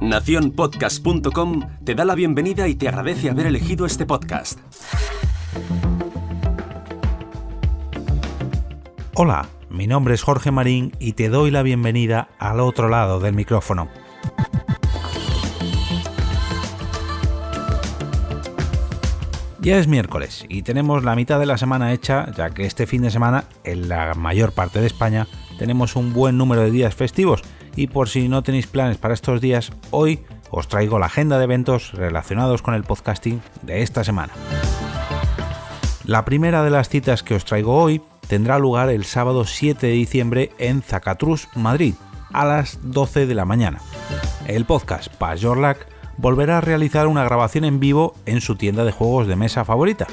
Naciónpodcast.com te da la bienvenida y te agradece haber elegido este podcast. Hola, mi nombre es Jorge Marín y te doy la bienvenida al otro lado del micrófono. Ya es miércoles y tenemos la mitad de la semana hecha, ya que este fin de semana, en la mayor parte de España, tenemos un buen número de días festivos y por si no tenéis planes para estos días, hoy os traigo la agenda de eventos relacionados con el podcasting de esta semana. La primera de las citas que os traigo hoy tendrá lugar el sábado 7 de diciembre en Zacatrus, Madrid, a las 12 de la mañana. El podcast Pajorlac volverá a realizar una grabación en vivo en su tienda de juegos de mesa favorita.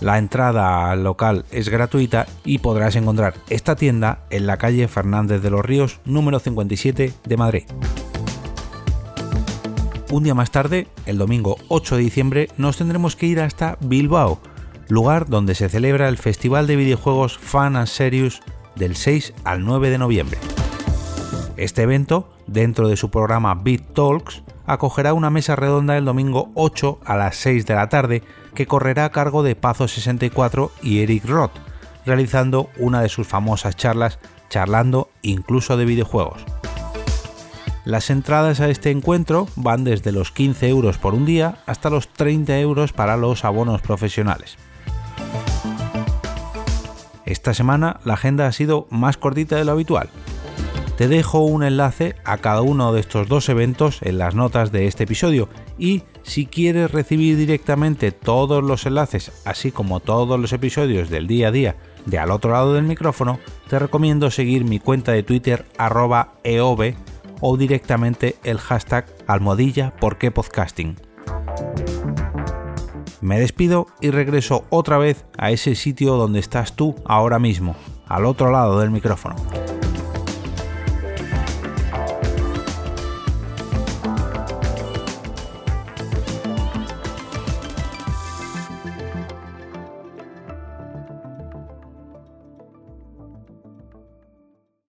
La entrada al local es gratuita y podrás encontrar esta tienda en la calle Fernández de los Ríos número 57 de Madrid. Un día más tarde, el domingo 8 de diciembre, nos tendremos que ir hasta Bilbao, lugar donde se celebra el Festival de Videojuegos Fan and Serious del 6 al 9 de noviembre. Este evento, dentro de su programa Beat Talks, acogerá una mesa redonda el domingo 8 a las 6 de la tarde que correrá a cargo de Pazo64 y Eric Roth, realizando una de sus famosas charlas charlando incluso de videojuegos. Las entradas a este encuentro van desde los 15 euros por un día hasta los 30 euros para los abonos profesionales. Esta semana la agenda ha sido más cortita de lo habitual, te dejo un enlace a cada uno de estos dos eventos en las notas de este episodio y si quieres recibir directamente todos los enlaces, así como todos los episodios del día a día de al otro lado del micrófono, te recomiendo seguir mi cuenta de Twitter arroba eove o directamente el hashtag almohadilla porque podcasting. Me despido y regreso otra vez a ese sitio donde estás tú ahora mismo, al otro lado del micrófono.